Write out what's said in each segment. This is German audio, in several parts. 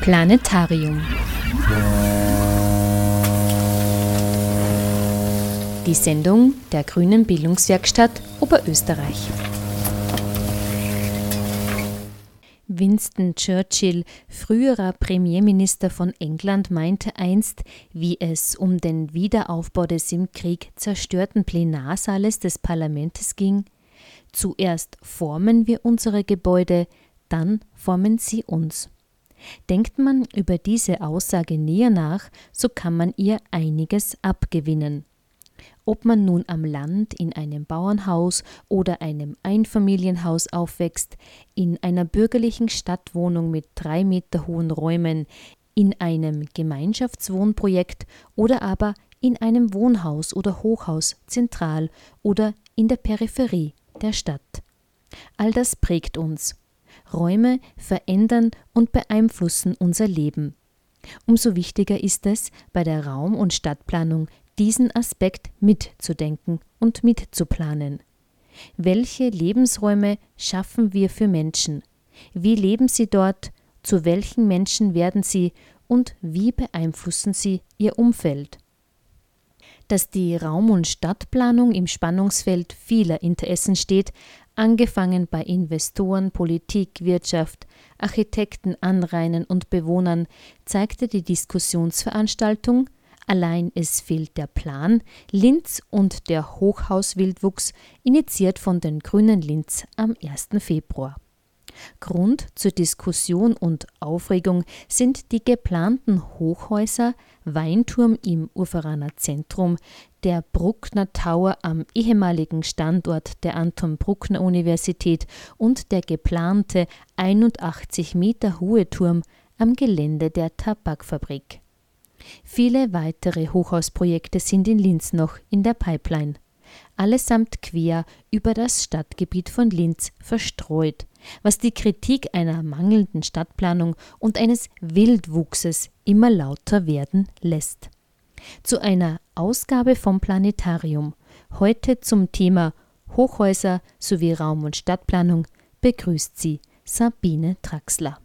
Planetarium. Die Sendung der Grünen Bildungswerkstatt Oberösterreich. Winston Churchill, früherer Premierminister von England, meinte einst, wie es um den Wiederaufbau des im Krieg zerstörten Plenarsaales des Parlaments ging, Zuerst formen wir unsere Gebäude, dann formen sie uns. Denkt man über diese Aussage näher nach, so kann man ihr einiges abgewinnen. Ob man nun am Land in einem Bauernhaus oder einem Einfamilienhaus aufwächst, in einer bürgerlichen Stadtwohnung mit drei Meter hohen Räumen, in einem Gemeinschaftswohnprojekt oder aber in einem Wohnhaus oder Hochhaus zentral oder in der Peripherie der Stadt. All das prägt uns. Räume verändern und beeinflussen unser Leben. Umso wichtiger ist es, bei der Raum- und Stadtplanung diesen Aspekt mitzudenken und mitzuplanen. Welche Lebensräume schaffen wir für Menschen? Wie leben sie dort? Zu welchen Menschen werden sie und wie beeinflussen sie ihr Umfeld? dass die Raum- und Stadtplanung im Spannungsfeld vieler Interessen steht, angefangen bei Investoren, Politik, Wirtschaft, Architekten, Anrainern und Bewohnern, zeigte die Diskussionsveranstaltung Allein es fehlt der Plan, Linz und der Hochhauswildwuchs, initiiert von den Grünen Linz am 1. Februar. Grund zur Diskussion und Aufregung sind die geplanten Hochhäuser Weinturm im Urveraner Zentrum, der Bruckner Tower am ehemaligen Standort der Anton Bruckner Universität und der geplante 81 Meter hohe Turm am Gelände der Tabakfabrik. Viele weitere Hochhausprojekte sind in Linz noch in der Pipeline allesamt quer über das Stadtgebiet von Linz verstreut, was die Kritik einer mangelnden Stadtplanung und eines Wildwuchses immer lauter werden lässt. Zu einer Ausgabe vom Planetarium, heute zum Thema Hochhäuser sowie Raum- und Stadtplanung, begrüßt sie Sabine Traxler.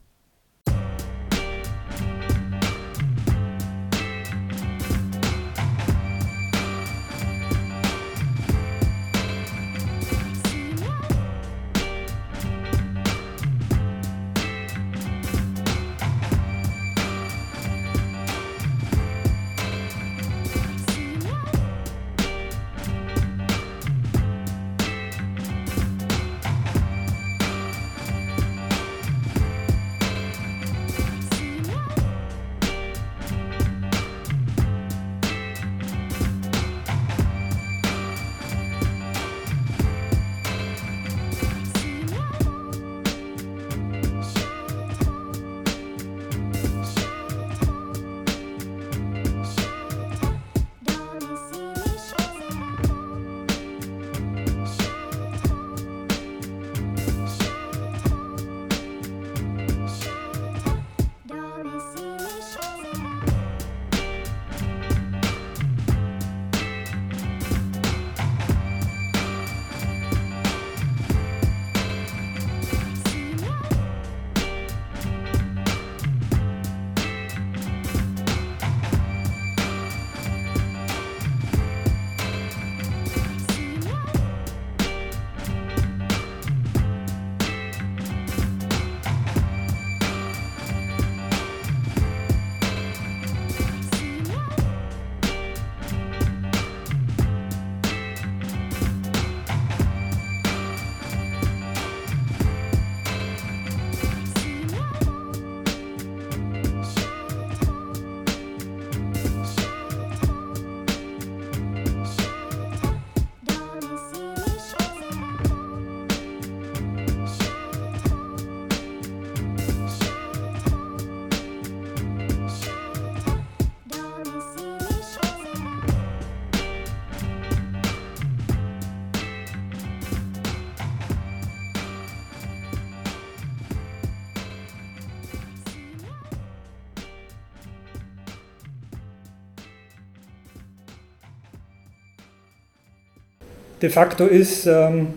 De facto ist ähm,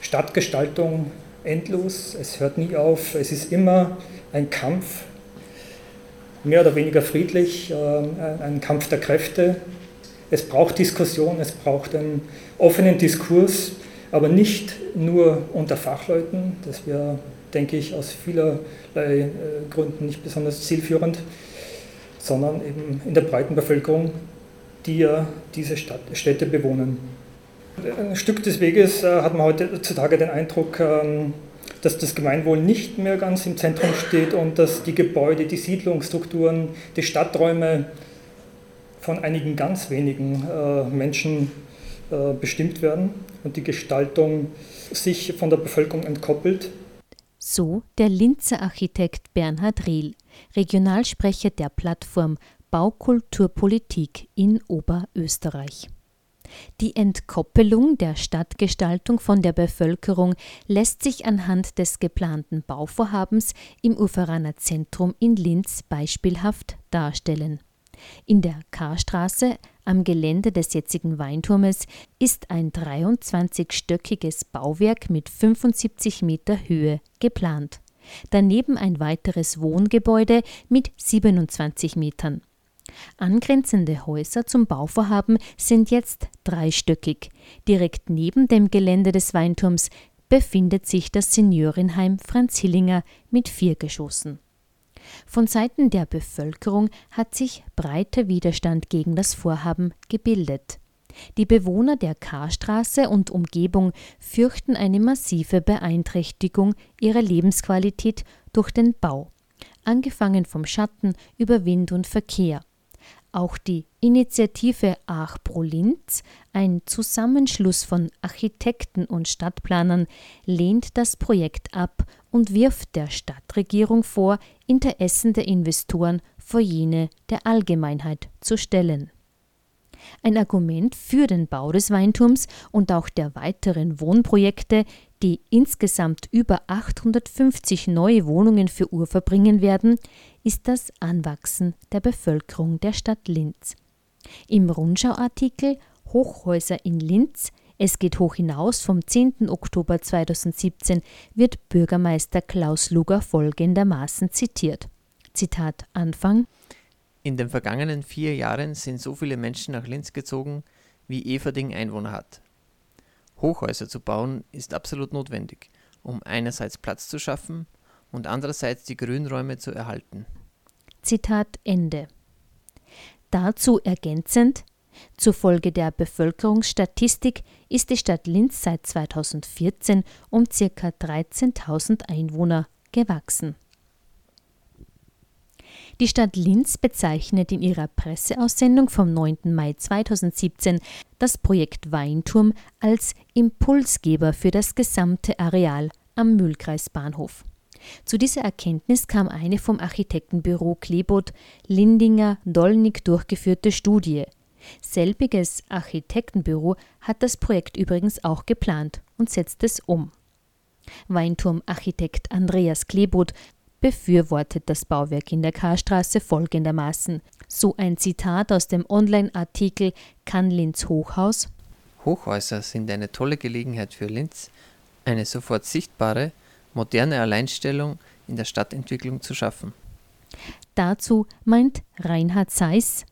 Stadtgestaltung endlos, es hört nie auf, es ist immer ein Kampf mehr oder weniger friedlich, äh, ein Kampf der Kräfte. Es braucht Diskussion, es braucht einen offenen Diskurs, aber nicht nur unter Fachleuten. Das wäre, denke ich, aus vielerlei äh, Gründen nicht besonders zielführend, sondern eben in der breiten Bevölkerung, die ja diese Stadt, Städte bewohnen. Ein Stück des Weges äh, hat man heutzutage den Eindruck, ähm, dass das Gemeinwohl nicht mehr ganz im Zentrum steht und dass die Gebäude, die Siedlungsstrukturen, die Stadträume von einigen ganz wenigen äh, Menschen äh, bestimmt werden und die Gestaltung sich von der Bevölkerung entkoppelt. So der Linzer Architekt Bernhard Riel, Regionalsprecher der Plattform Baukulturpolitik in Oberösterreich. Die Entkoppelung der Stadtgestaltung von der Bevölkerung lässt sich anhand des geplanten Bauvorhabens im Uferaner Zentrum in Linz beispielhaft darstellen. In der Karstraße am Gelände des jetzigen Weinturmes ist ein 23-stöckiges Bauwerk mit 75 Meter Höhe geplant. Daneben ein weiteres Wohngebäude mit 27 Metern. Angrenzende Häuser zum Bauvorhaben sind jetzt dreistöckig. Direkt neben dem Gelände des Weinturms befindet sich das Seniorenheim Franz Hillinger mit vier Geschossen. Von Seiten der Bevölkerung hat sich breiter Widerstand gegen das Vorhaben gebildet. Die Bewohner der Karstraße und Umgebung fürchten eine massive Beeinträchtigung ihrer Lebensqualität durch den Bau, angefangen vom Schatten über Wind und Verkehr. Auch die Initiative Ach pro Linz, ein Zusammenschluss von Architekten und Stadtplanern, lehnt das Projekt ab und wirft der Stadtregierung vor, Interessen der Investoren vor jene der Allgemeinheit zu stellen. Ein Argument für den Bau des Weinturms und auch der weiteren Wohnprojekte, die insgesamt über 850 neue Wohnungen für Ufer bringen werden, ist das Anwachsen der Bevölkerung der Stadt Linz. Im Rundschau-Artikel Hochhäuser in Linz es geht hoch hinaus vom 10. Oktober 2017 wird Bürgermeister Klaus Luger folgendermaßen zitiert. Zitat Anfang In den vergangenen vier Jahren sind so viele Menschen nach Linz gezogen, wie Everding Einwohner hat. Hochhäuser zu bauen ist absolut notwendig, um einerseits Platz zu schaffen und andererseits die Grünräume zu erhalten. Zitat Ende. Dazu ergänzend, zufolge der Bevölkerungsstatistik ist die Stadt Linz seit 2014 um ca. 13.000 Einwohner gewachsen. Die Stadt Linz bezeichnet in ihrer Presseaussendung vom 9. Mai 2017 das Projekt Weinturm als Impulsgeber für das gesamte Areal am Mühlkreisbahnhof. Zu dieser Erkenntnis kam eine vom Architektenbüro Klebot Lindinger Dollnick durchgeführte Studie. Selbiges Architektenbüro hat das Projekt übrigens auch geplant und setzt es um. Weinturmarchitekt Andreas Klebot befürwortet das Bauwerk in der Karstraße folgendermaßen. So ein Zitat aus dem Online-Artikel Kann Linz Hochhaus? Hochhäuser sind eine tolle Gelegenheit für Linz, eine sofort sichtbare moderne Alleinstellung in der Stadtentwicklung zu schaffen. Dazu meint Reinhard Seiss,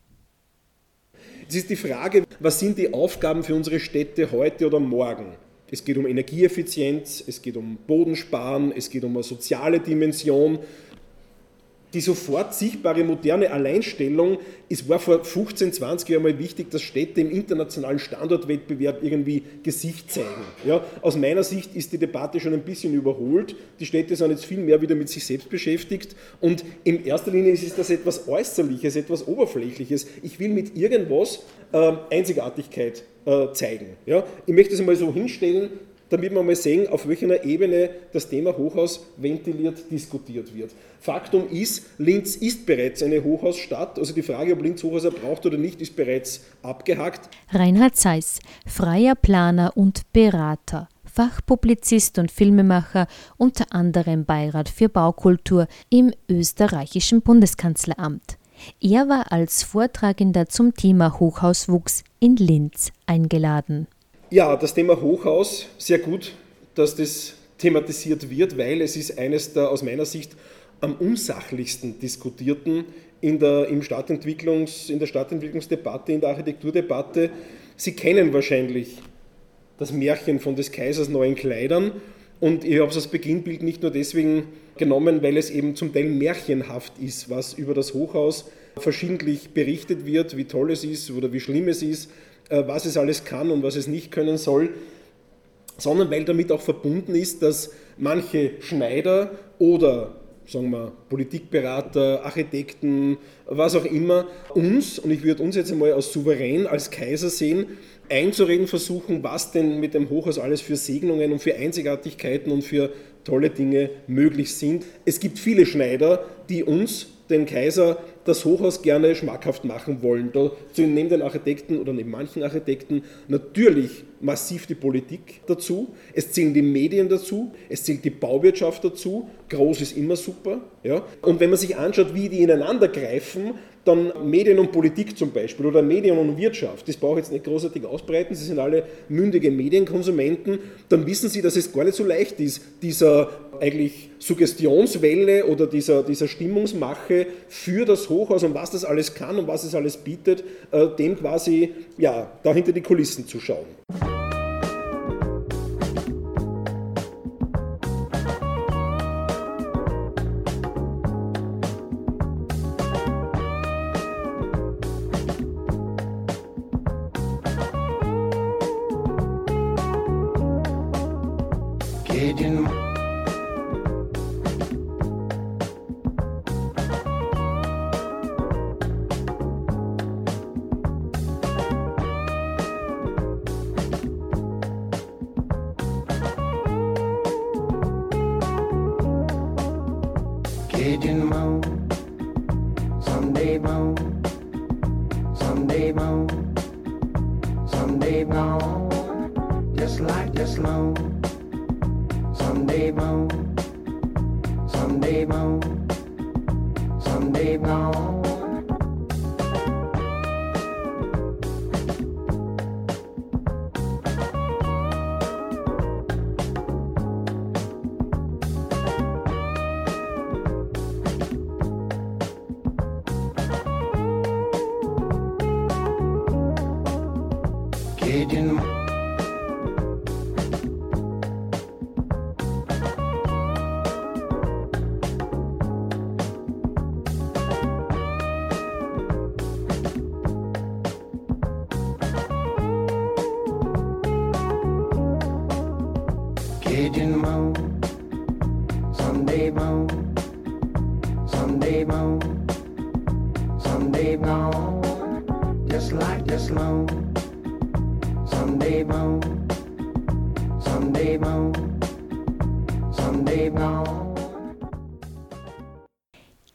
es ist die Frage, was sind die Aufgaben für unsere Städte heute oder morgen? Es geht um Energieeffizienz, es geht um Bodensparen, es geht um eine soziale Dimension, die sofort sichtbare moderne Alleinstellung, es war vor 15, 20 Jahren mal wichtig, dass Städte im internationalen Standortwettbewerb irgendwie Gesicht zeigen. Ja, aus meiner Sicht ist die Debatte schon ein bisschen überholt. Die Städte sind jetzt viel mehr wieder mit sich selbst beschäftigt und in erster Linie ist das etwas Äußerliches, etwas Oberflächliches. Ich will mit irgendwas äh, Einzigartigkeit äh, zeigen. Ja, ich möchte es einmal so hinstellen, damit wir mal sehen, auf welcher Ebene das Thema Hochhaus ventiliert diskutiert wird. Faktum ist, Linz ist bereits eine Hochhausstadt, also die Frage, ob Linz Hochhäuser braucht oder nicht, ist bereits abgehakt. Reinhard Seiss, freier Planer und Berater. Fachpublizist und Filmemacher, unter anderem Beirat für Baukultur im österreichischen Bundeskanzleramt. Er war als Vortragender zum Thema Hochhauswuchs in Linz eingeladen. Ja, das Thema Hochhaus, sehr gut, dass das thematisiert wird, weil es ist eines der aus meiner Sicht am unsachlichsten diskutierten in der, im Stadtentwicklungs, in der Stadtentwicklungsdebatte, in der Architekturdebatte. Sie kennen wahrscheinlich das Märchen von des Kaisers neuen Kleidern und ich habe es als Beginnbild nicht nur deswegen genommen, weil es eben zum Teil märchenhaft ist, was über das Hochhaus verschiedentlich berichtet wird, wie toll es ist oder wie schlimm es ist, was es alles kann und was es nicht können soll, sondern weil damit auch verbunden ist, dass manche Schneider oder sagen wir, Politikberater, Architekten, was auch immer, uns, und ich würde uns jetzt einmal als souverän, als Kaiser sehen, einzureden versuchen, was denn mit dem Hochhaus alles für Segnungen und für Einzigartigkeiten und für tolle Dinge möglich sind. Es gibt viele Schneider, die uns, den Kaiser, das Hochhaus gerne schmackhaft machen wollen. Da neben den Architekten oder neben manchen Architekten natürlich massiv die Politik dazu, es zählen die Medien dazu, es zählt die Bauwirtschaft dazu, groß ist immer super. Ja? Und wenn man sich anschaut, wie die ineinander greifen, dann Medien und Politik zum Beispiel oder Medien und Wirtschaft, das brauche ich jetzt nicht großartig ausbreiten, sie sind alle mündige Medienkonsumenten, dann wissen sie, dass es gar nicht so leicht ist, dieser eigentlich Suggestionswelle oder dieser, dieser Stimmungsmache für das Hochhaus und was das alles kann und was es alles bietet, äh, dem quasi ja, da hinter die Kulissen zu schauen.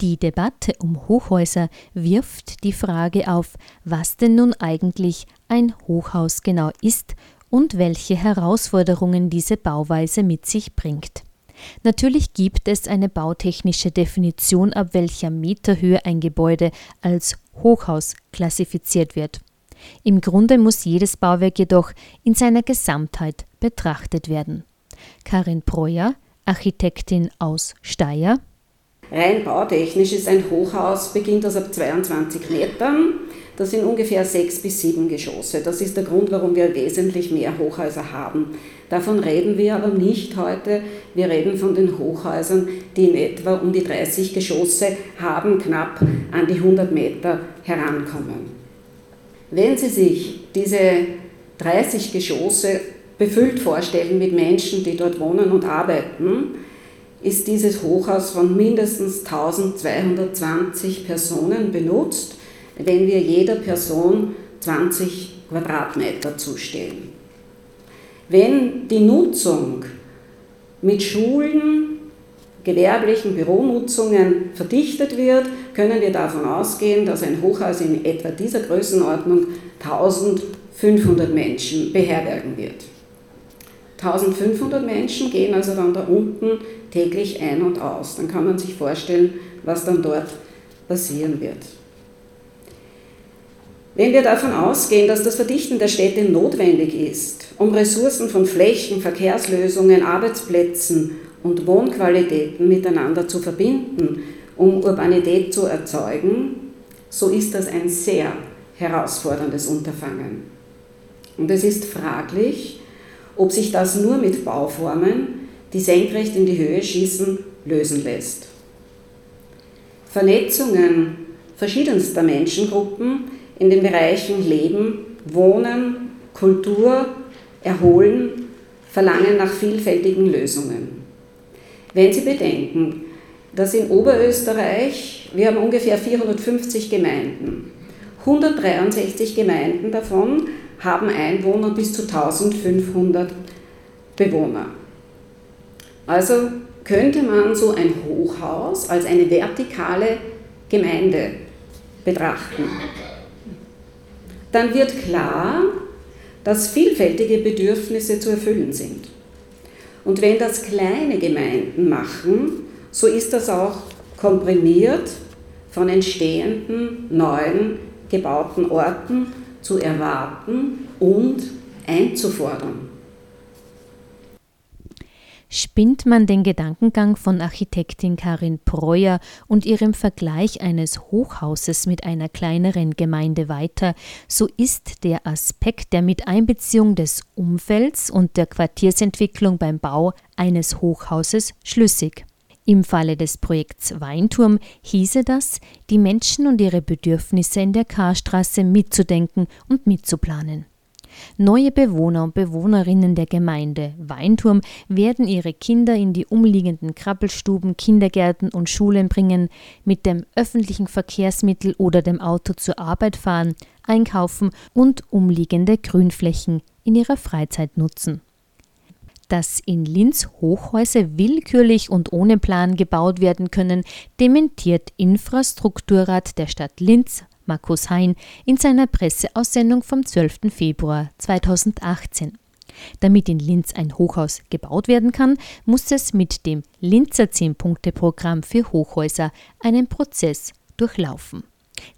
Die Debatte um Hochhäuser wirft die Frage auf, was denn nun eigentlich ein Hochhaus genau ist und welche Herausforderungen diese Bauweise mit sich bringt. Natürlich gibt es eine bautechnische Definition, ab welcher Meterhöhe ein Gebäude als Hochhaus klassifiziert wird. Im Grunde muss jedes Bauwerk jedoch in seiner Gesamtheit betrachtet werden. Karin Breuer, Architektin aus Steyr. Rein bautechnisch ist ein Hochhaus, beginnt das ab 22 Metern. Das sind ungefähr sechs bis sieben Geschosse. Das ist der Grund, warum wir wesentlich mehr Hochhäuser haben. Davon reden wir aber nicht heute. Wir reden von den Hochhäusern, die in etwa um die 30 Geschosse haben, knapp an die 100 Meter herankommen. Wenn Sie sich diese 30 Geschosse befüllt vorstellen mit Menschen, die dort wohnen und arbeiten, ist dieses Hochhaus von mindestens 1220 Personen benutzt, wenn wir jeder Person 20 Quadratmeter zustellen. Wenn die Nutzung mit Schulen, gewerblichen Büronutzungen verdichtet wird, können wir davon ausgehen, dass ein Hochhaus in etwa dieser Größenordnung 1500 Menschen beherbergen wird. 1500 Menschen gehen also dann da unten täglich ein und aus. Dann kann man sich vorstellen, was dann dort passieren wird. Wenn wir davon ausgehen, dass das Verdichten der Städte notwendig ist, um Ressourcen von Flächen, Verkehrslösungen, Arbeitsplätzen und Wohnqualitäten miteinander zu verbinden um Urbanität zu erzeugen, so ist das ein sehr herausforderndes Unterfangen. Und es ist fraglich, ob sich das nur mit Bauformen, die senkrecht in die Höhe schießen, lösen lässt. Vernetzungen verschiedenster Menschengruppen in den Bereichen Leben, Wohnen, Kultur, Erholen verlangen nach vielfältigen Lösungen. Wenn Sie bedenken, dass in Oberösterreich, wir haben ungefähr 450 Gemeinden, 163 Gemeinden davon haben Einwohner bis zu 1500 Bewohner. Also könnte man so ein Hochhaus als eine vertikale Gemeinde betrachten. Dann wird klar, dass vielfältige Bedürfnisse zu erfüllen sind. Und wenn das kleine Gemeinden machen, so ist das auch komprimiert von entstehenden neuen gebauten Orten zu erwarten und einzufordern. Spinnt man den Gedankengang von Architektin Karin Breuer und ihrem Vergleich eines Hochhauses mit einer kleineren Gemeinde weiter, so ist der Aspekt der Miteinbeziehung des Umfelds und der Quartiersentwicklung beim Bau eines Hochhauses schlüssig. Im Falle des Projekts Weinturm hieße das, die Menschen und ihre Bedürfnisse in der Karstraße mitzudenken und mitzuplanen. Neue Bewohner und Bewohnerinnen der Gemeinde Weinturm werden ihre Kinder in die umliegenden Krabbelstuben, Kindergärten und Schulen bringen, mit dem öffentlichen Verkehrsmittel oder dem Auto zur Arbeit fahren, einkaufen und umliegende Grünflächen in ihrer Freizeit nutzen dass in Linz Hochhäuser willkürlich und ohne Plan gebaut werden können, dementiert Infrastrukturrat der Stadt Linz, Markus Hein, in seiner Presseaussendung vom 12. Februar 2018. Damit in Linz ein Hochhaus gebaut werden kann, muss es mit dem Linzer 10-Punkte-Programm für Hochhäuser einen Prozess durchlaufen.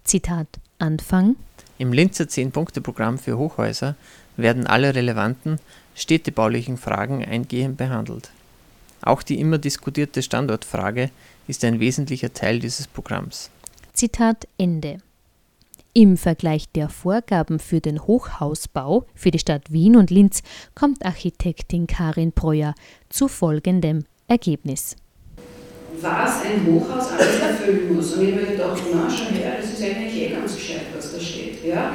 Zitat Anfang. Im Linzer 10-Punkte-Programm für Hochhäuser werden alle relevanten städtebaulichen Fragen eingehend behandelt. Auch die immer diskutierte Standortfrage ist ein wesentlicher Teil dieses Programms. Zitat Ende. Im Vergleich der Vorgaben für den Hochhausbau für die Stadt Wien und Linz kommt Architektin Karin Breuer zu folgendem Ergebnis. Was ein Hochhaus alles erfüllen muss. Und ich habe mir gedacht, na, schau her, das ist eigentlich eh ganz gescheit, was da steht. Ja?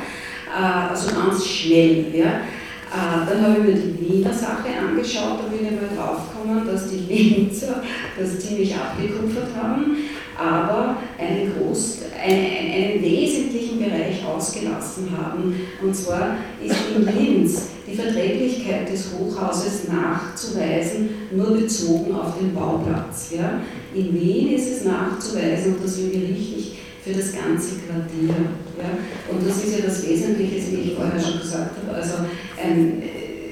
Äh, also ganz schnell. Ja? Äh, dann habe ich mir die Wiener Sache angeschaut, da bin ich mal draufgekommen, dass die Linzer das ziemlich abgekupfert haben, aber einen, groß, einen, einen wesentlichen Bereich ausgelassen haben. Und zwar ist in Linz die Verträglichkeit des Hochhauses nachzuweisen, nur bezogen auf den Bauplatz. Ja. In Wien ist es nachzuweisen, und das finde ich richtig, für das ganze Quartier. Ja? Und das ist ja das Wesentliche, wie ich vorher schon gesagt habe. Also ähm,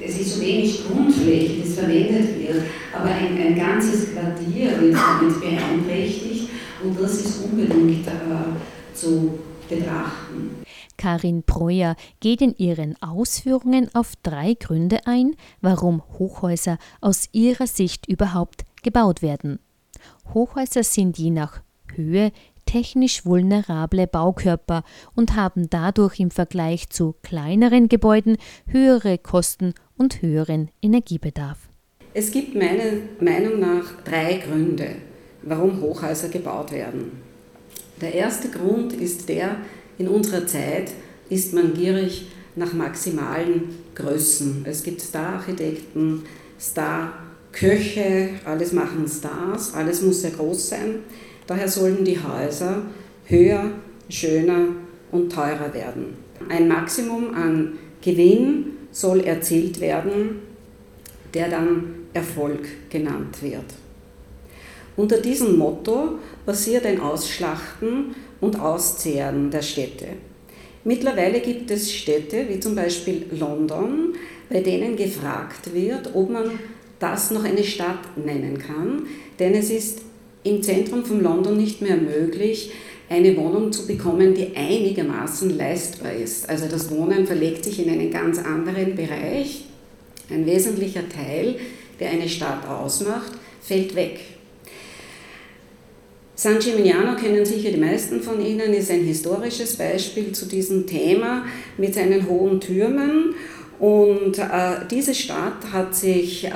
es ist so wenig Grundfläche, das verwendet wird, aber ein, ein ganzes Quartier wird damit beeinträchtigt und das ist unbedingt äh, zu betrachten. Karin Breuer geht in ihren Ausführungen auf drei Gründe ein, warum Hochhäuser aus ihrer Sicht überhaupt gebaut werden. Hochhäuser sind je nach Höhe, technisch vulnerable Baukörper und haben dadurch im Vergleich zu kleineren Gebäuden höhere Kosten und höheren Energiebedarf. Es gibt meiner Meinung nach drei Gründe, warum Hochhäuser gebaut werden. Der erste Grund ist der, in unserer Zeit ist man gierig nach maximalen Größen. Es gibt Star-Architekten, Star-Köche, alles machen Stars, alles muss sehr groß sein. Daher sollen die Häuser höher, schöner und teurer werden. Ein Maximum an Gewinn soll erzielt werden, der dann Erfolg genannt wird. Unter diesem Motto basiert ein Ausschlachten und Auszehren der Städte. Mittlerweile gibt es Städte wie zum Beispiel London, bei denen gefragt wird, ob man das noch eine Stadt nennen kann, denn es ist im Zentrum von London nicht mehr möglich, eine Wohnung zu bekommen, die einigermaßen leistbar ist. Also das Wohnen verlegt sich in einen ganz anderen Bereich. Ein wesentlicher Teil, der eine Stadt ausmacht, fällt weg. San Gimignano kennen sicher die meisten von Ihnen, ist ein historisches Beispiel zu diesem Thema mit seinen hohen Türmen. Und äh, diese Stadt hat sich äh,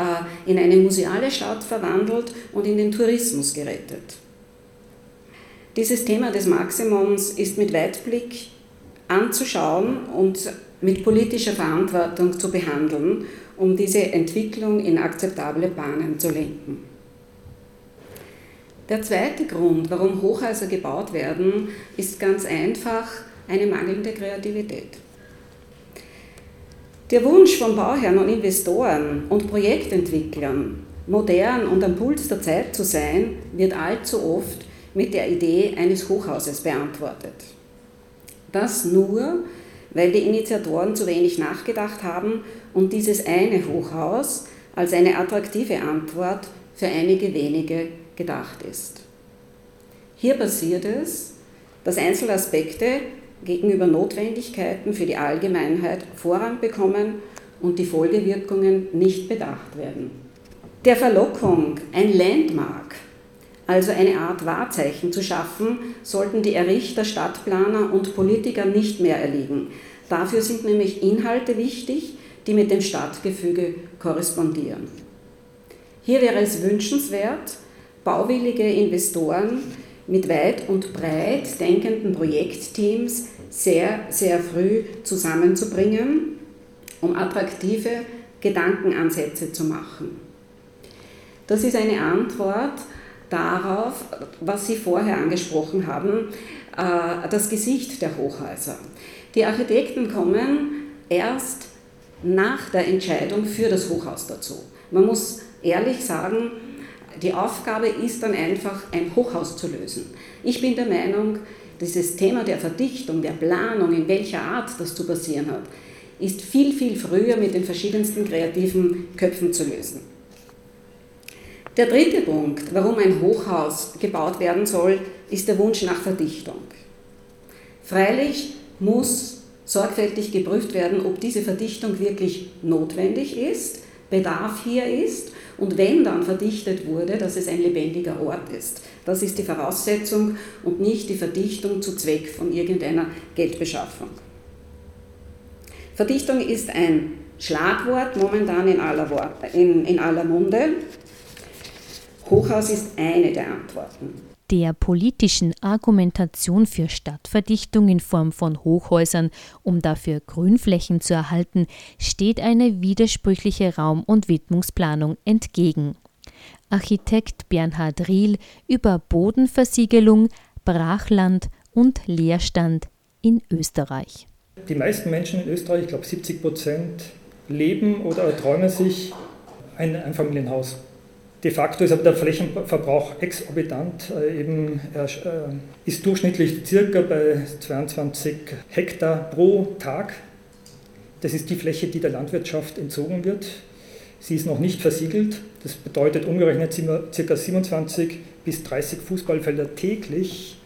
in eine museale Stadt verwandelt und in den Tourismus gerettet. Dieses Thema des Maximums ist mit Weitblick anzuschauen und mit politischer Verantwortung zu behandeln, um diese Entwicklung in akzeptable Bahnen zu lenken. Der zweite Grund, warum Hochhäuser gebaut werden, ist ganz einfach eine mangelnde Kreativität. Der Wunsch von Bauherren und Investoren und Projektentwicklern, modern und am Puls der Zeit zu sein, wird allzu oft mit der Idee eines Hochhauses beantwortet. Das nur, weil die Initiatoren zu wenig nachgedacht haben und dieses eine Hochhaus als eine attraktive Antwort für einige wenige gedacht ist. Hier passiert es, dass Einzelaspekte gegenüber Notwendigkeiten für die Allgemeinheit Vorrang bekommen und die Folgewirkungen nicht bedacht werden. Der Verlockung, ein Landmark, also eine Art Wahrzeichen zu schaffen, sollten die Errichter, Stadtplaner und Politiker nicht mehr erliegen. Dafür sind nämlich Inhalte wichtig, die mit dem Stadtgefüge korrespondieren. Hier wäre es wünschenswert, bauwillige Investoren mit weit und breit denkenden Projektteams sehr, sehr früh zusammenzubringen, um attraktive Gedankenansätze zu machen. Das ist eine Antwort darauf, was Sie vorher angesprochen haben, äh, das Gesicht der Hochhäuser. Die Architekten kommen erst nach der Entscheidung für das Hochhaus dazu. Man muss ehrlich sagen, die Aufgabe ist dann einfach, ein Hochhaus zu lösen. Ich bin der Meinung, dieses Thema der Verdichtung, der Planung, in welcher Art das zu passieren hat, ist viel, viel früher mit den verschiedensten kreativen Köpfen zu lösen. Der dritte Punkt, warum ein Hochhaus gebaut werden soll, ist der Wunsch nach Verdichtung. Freilich muss sorgfältig geprüft werden, ob diese Verdichtung wirklich notwendig ist, Bedarf hier ist und wenn dann verdichtet wurde, dass es ein lebendiger Ort ist. Das ist die Voraussetzung und nicht die Verdichtung zu Zweck von irgendeiner Geldbeschaffung. Verdichtung ist ein Schlagwort momentan in aller, in, in aller Munde. Hochhaus ist eine der Antworten der politischen Argumentation für Stadtverdichtung in Form von Hochhäusern, um dafür Grünflächen zu erhalten, steht eine widersprüchliche Raum- und Widmungsplanung entgegen. Architekt Bernhard Riel über Bodenversiegelung, Brachland und Leerstand in Österreich. Die meisten Menschen in Österreich, ich glaube 70 Prozent, leben oder träumen sich ein Einfamilienhaus. De facto ist aber der Flächenverbrauch exorbitant. Äh, eben, er äh, ist durchschnittlich circa bei 22 Hektar pro Tag. Das ist die Fläche, die der Landwirtschaft entzogen wird. Sie ist noch nicht versiegelt. Das bedeutet umgerechnet ca. 27 bis 30 Fußballfelder täglich.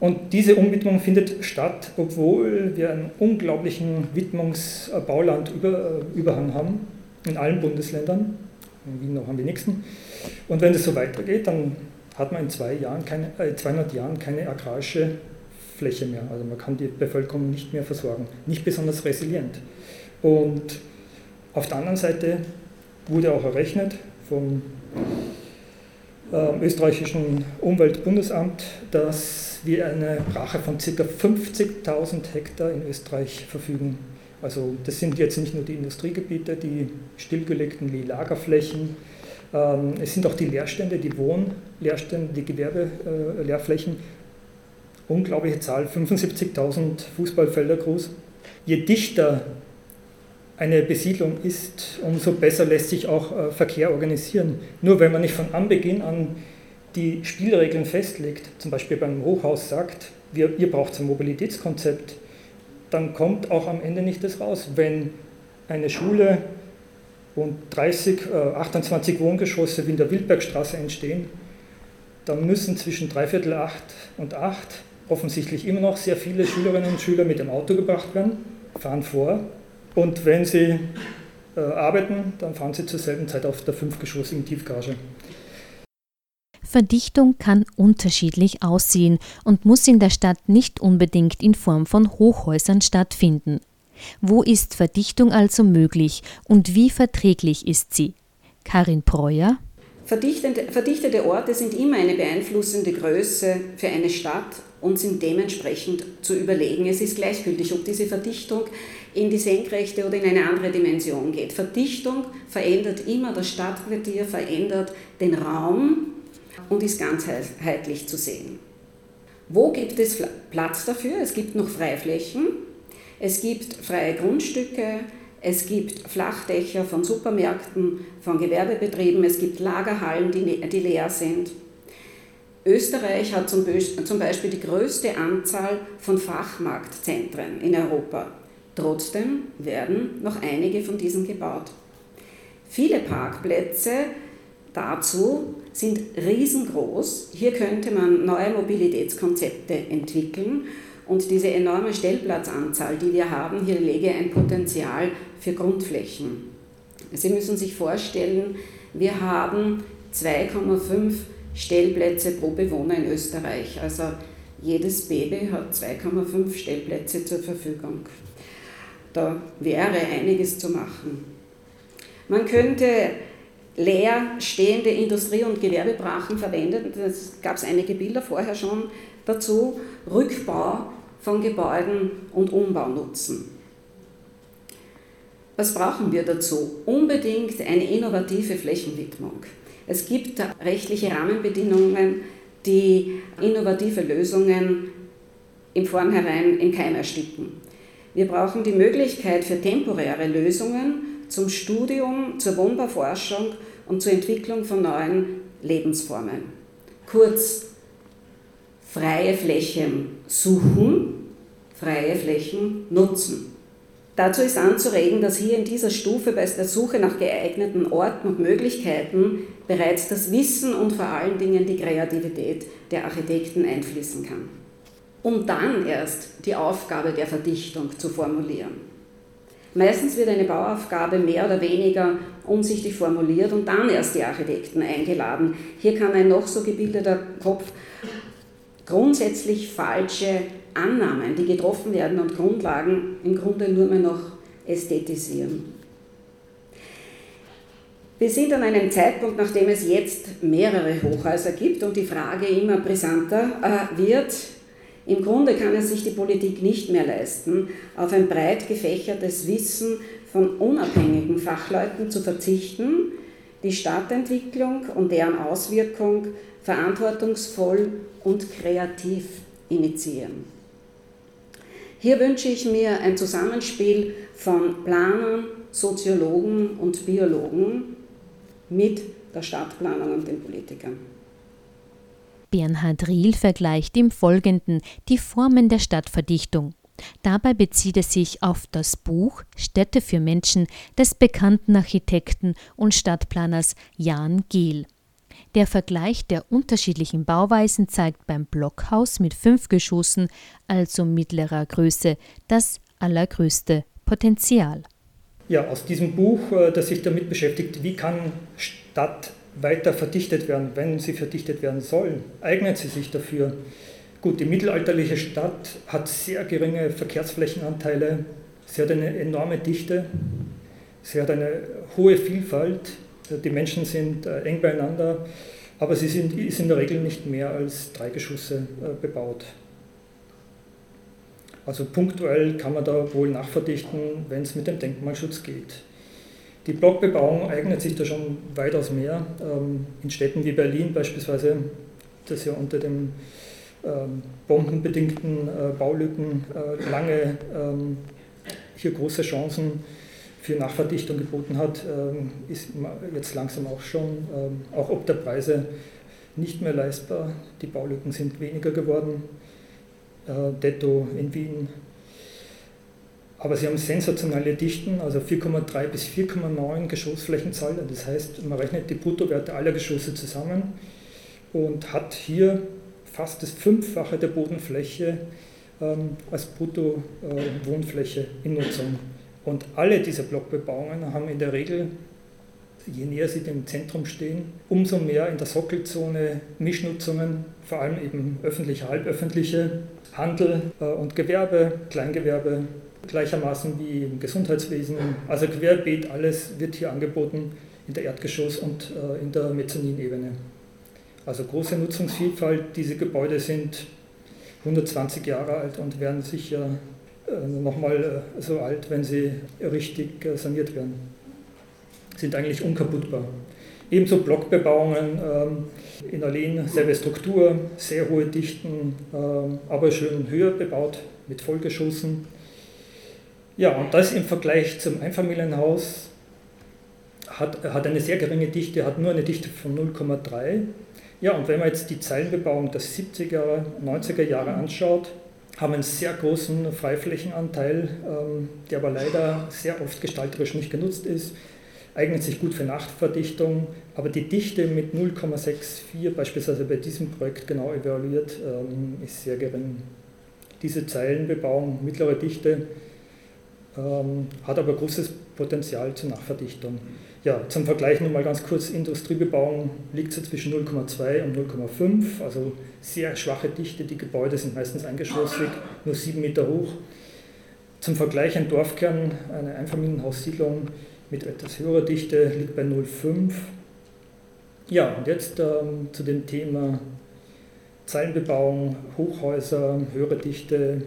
Und diese Umwidmung findet statt, obwohl wir einen unglaublichen Widmungsbaulandüberhang haben in allen Bundesländern. In Wien noch am wenigsten. Und wenn es so weitergeht, dann hat man in zwei Jahren keine, äh, 200 Jahren keine agrarische Fläche mehr. Also man kann die Bevölkerung nicht mehr versorgen. Nicht besonders resilient. Und auf der anderen Seite wurde auch errechnet vom äh, österreichischen Umweltbundesamt, dass wir eine Brache von ca. 50.000 Hektar in Österreich verfügen. Also das sind jetzt nicht nur die Industriegebiete, die stillgelegten Lagerflächen, es sind auch die Leerstände, die Wohnleerstände, die Gewerbeleerflächen. Unglaubliche Zahl, 75.000 Fußballfelder groß. Je dichter eine Besiedlung ist, umso besser lässt sich auch äh, Verkehr organisieren. Nur wenn man nicht von Anbeginn an die Spielregeln festlegt, zum Beispiel beim Hochhaus sagt, wir, ihr braucht ein Mobilitätskonzept, dann kommt auch am Ende nicht das raus. Wenn eine Schule und 30, äh, 28 Wohngeschosse wie in der Wildbergstraße entstehen, dann müssen zwischen dreiviertel acht und acht offensichtlich immer noch sehr viele Schülerinnen und Schüler mit dem Auto gebracht werden, fahren vor. Und wenn sie äh, arbeiten, dann fahren sie zur selben Zeit auf der fünfgeschossigen Tiefgarage. Verdichtung kann unterschiedlich aussehen und muss in der Stadt nicht unbedingt in Form von Hochhäusern stattfinden. Wo ist Verdichtung also möglich und wie verträglich ist sie? Karin Breuer Verdichtete Orte sind immer eine beeinflussende Größe für eine Stadt und sind dementsprechend zu überlegen. Es ist gleichgültig, ob diese Verdichtung in die Senkrechte oder in eine andere Dimension geht. Verdichtung verändert immer das Stadtquartier, verändert den Raum und ist ganzheitlich zu sehen. Wo gibt es Platz dafür? Es gibt noch Freiflächen, es gibt freie Grundstücke, es gibt Flachdächer von Supermärkten, von Gewerbebetrieben, es gibt Lagerhallen, die, die leer sind. Österreich hat zum Beispiel die größte Anzahl von Fachmarktzentren in Europa. Trotzdem werden noch einige von diesen gebaut. Viele Parkplätze dazu sind riesengroß. Hier könnte man neue Mobilitätskonzepte entwickeln und diese enorme Stellplatzanzahl, die wir haben, hier lege ein Potenzial für Grundflächen. Sie müssen sich vorstellen, wir haben 2,5 Stellplätze pro Bewohner in Österreich. Also jedes Baby hat 2,5 Stellplätze zur Verfügung. Da wäre einiges zu machen. Man könnte leer stehende Industrie- und Gewerbebrachen verwenden. Das gab es einige Bilder vorher schon dazu. Rückbau von Gebäuden und Umbau nutzen. Was brauchen wir dazu? Unbedingt eine innovative Flächenwidmung. Es gibt rechtliche Rahmenbedingungen, die innovative Lösungen im Vornherein im Keim ersticken. Wir brauchen die Möglichkeit für temporäre Lösungen zum Studium, zur Wohnbauforschung und zur Entwicklung von neuen Lebensformen. Kurz, freie Flächen suchen, freie Flächen nutzen. Dazu ist anzuregen, dass hier in dieser Stufe bei der Suche nach geeigneten Orten und Möglichkeiten bereits das Wissen und vor allen Dingen die Kreativität der Architekten einfließen kann. Um dann erst die Aufgabe der Verdichtung zu formulieren. Meistens wird eine Bauaufgabe mehr oder weniger umsichtig formuliert und dann erst die Architekten eingeladen. Hier kann ein noch so gebildeter Kopf grundsätzlich falsche Annahmen, die getroffen werden und Grundlagen im Grunde nur mehr noch ästhetisieren. Wir sind an einem Zeitpunkt, nachdem es jetzt mehrere Hochhäuser gibt und die Frage immer brisanter äh, wird, im Grunde kann es sich die Politik nicht mehr leisten, auf ein breit gefächertes Wissen von unabhängigen Fachleuten zu verzichten, die Stadtentwicklung und deren Auswirkung verantwortungsvoll und kreativ initiieren. Hier wünsche ich mir ein Zusammenspiel von Planern, Soziologen und Biologen mit der Stadtplanung und den Politikern. Bernhard Riel vergleicht im Folgenden die Formen der Stadtverdichtung. Dabei bezieht er sich auf das Buch Städte für Menschen des bekannten Architekten und Stadtplaners Jan Gehl. Der Vergleich der unterschiedlichen Bauweisen zeigt beim Blockhaus mit fünf Geschossen, also mittlerer Größe, das allergrößte Potenzial. Ja, aus diesem Buch, äh, das sich damit beschäftigt, wie kann Stadt weiter verdichtet werden, wenn sie verdichtet werden soll, eignet sie sich dafür. Gut, die mittelalterliche Stadt hat sehr geringe Verkehrsflächenanteile, sie hat eine enorme Dichte, sie hat eine hohe Vielfalt, die Menschen sind äh, eng beieinander, aber sie sind, ist in der Regel nicht mehr als drei Geschosse äh, bebaut. Also punktuell kann man da wohl nachverdichten, wenn es mit dem Denkmalschutz geht. Die Blockbebauung eignet sich da schon weitaus mehr. Ähm, in Städten wie Berlin beispielsweise, das ja unter den ähm, bombenbedingten äh, Baulücken lange ähm, hier große Chancen für Nachverdichtung geboten hat, ist jetzt langsam auch schon, auch ob der Preise nicht mehr leistbar. Die Baulücken sind weniger geworden. Äh, Detto in Wien aber sie haben sensationelle Dichten, also 4,3 bis 4,9 Geschossflächenzahl. Das heißt, man rechnet die Bruttowerte aller Geschosse zusammen und hat hier fast das Fünffache der Bodenfläche ähm, als Bruttowohnfläche äh, in Nutzung. Und alle diese Blockbebauungen haben in der Regel je näher sie dem Zentrum stehen, umso mehr in der Sockelzone Mischnutzungen, vor allem eben öffentliche, halböffentliche, Handel äh, und Gewerbe, Kleingewerbe, gleichermaßen wie im Gesundheitswesen. Also querbeet alles wird hier angeboten in der Erdgeschoss- und äh, in der Mezzaninebene. Also große Nutzungsvielfalt. Diese Gebäude sind 120 Jahre alt und werden sicher nochmal so alt, wenn sie richtig saniert werden. Sind eigentlich unkaputtbar. Ebenso Blockbebauungen ähm, in Alleen, selbe Struktur, sehr hohe Dichten, ähm, aber schön höher bebaut mit Vollgeschossen. Ja, und das im Vergleich zum Einfamilienhaus hat, hat eine sehr geringe Dichte, hat nur eine Dichte von 0,3. Ja, und wenn man jetzt die Zeilenbebauung der 70er, 90er Jahre anschaut, haben einen sehr großen Freiflächenanteil, ähm, der aber leider sehr oft gestalterisch nicht genutzt ist eignet sich gut für Nachtverdichtung, aber die Dichte mit 0,64 beispielsweise bei diesem Projekt genau evaluiert ähm, ist sehr gering. Diese Zeilenbebauung, mittlere Dichte, ähm, hat aber großes Potenzial zur Nachverdichtung. Ja, zum Vergleich nur mal ganz kurz, Industriebebauung liegt so zwischen 0,2 und 0,5, also sehr schwache Dichte, die Gebäude sind meistens eingeschossig, nur 7 Meter hoch. Zum Vergleich ein Dorfkern, eine Einfamilienhaussiedlung mit etwas höherer Dichte liegt bei 0,5. Ja, und jetzt ähm, zu dem Thema Zeilenbebauung, Hochhäuser, höhere Dichte,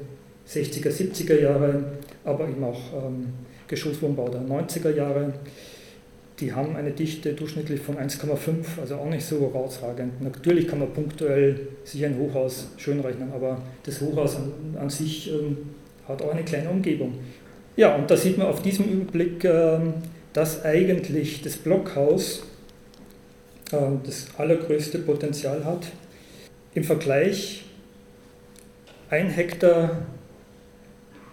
60er, 70er Jahre, aber eben auch ähm, Geschosswohnbau der 90er Jahre. Die haben eine Dichte durchschnittlich von 1,5, also auch nicht so herausragend. Natürlich kann man punktuell sich ein Hochhaus schön rechnen, aber das Hochhaus an, an sich ähm, hat auch eine kleine Umgebung. Ja, und da sieht man auf diesem Überblick, ähm, dass eigentlich das Blockhaus ähm, das allergrößte Potenzial hat. Im Vergleich ein Hektar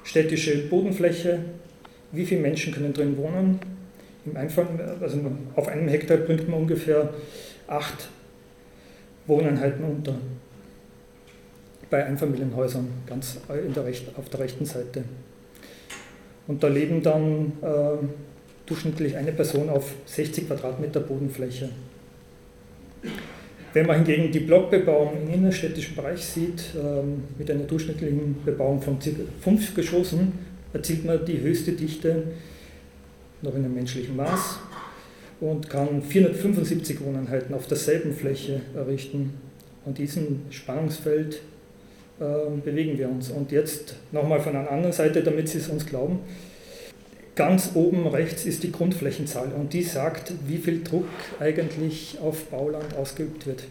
städtische Bodenfläche, wie viele Menschen können drin wohnen? Im Einfall, also auf einem Hektar bringt man ungefähr acht Wohneinheiten unter. Bei Einfamilienhäusern, ganz der Recht, auf der rechten Seite. Und da leben dann äh, durchschnittlich eine Person auf 60 Quadratmeter Bodenfläche. Wenn man hingegen die Blockbebauung im innerstädtischen Bereich sieht, ähm, mit einer durchschnittlichen Bebauung von ca. 5 Geschossen, erzielt man die höchste Dichte noch in einem menschlichen Maß und kann 475 Wohneinheiten auf derselben Fläche errichten. Und diesem Spannungsfeld äh, bewegen wir uns. Und jetzt nochmal von einer anderen Seite, damit Sie es uns glauben. Ganz oben rechts ist die Grundflächenzahl und die sagt, wie viel Druck eigentlich auf Bauland ausgeübt wird.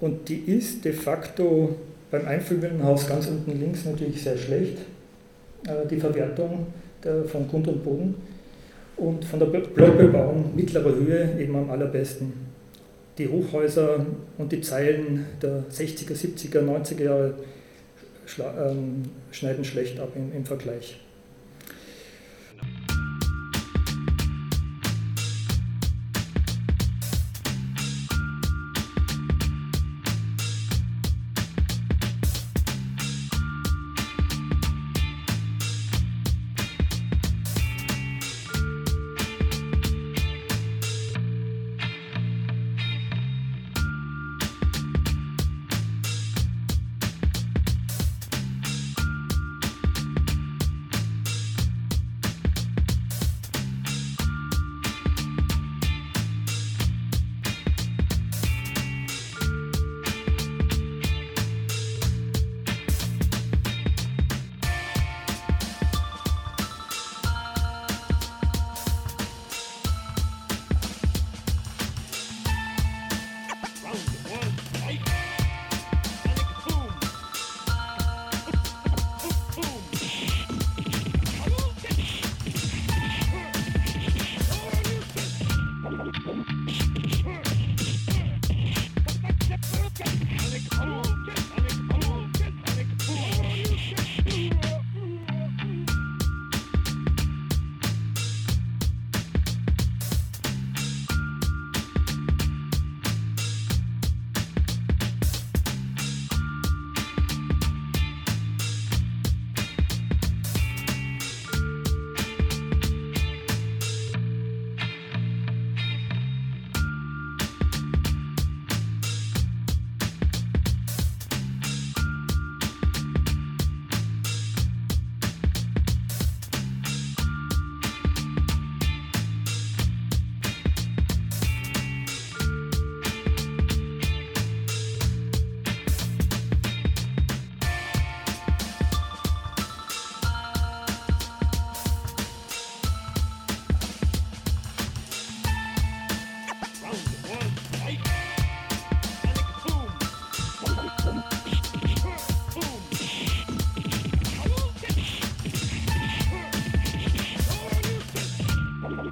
Und die ist de facto beim Einfamilienhaus ganz unten links natürlich sehr schlecht, äh, die Verwertung von Grund und Boden. Und von der Blockbebauung mittlerer Höhe eben am allerbesten die Hochhäuser und die Zeilen der 60er, 70er, 90er Jahre ähm, schneiden schlecht ab im, im Vergleich.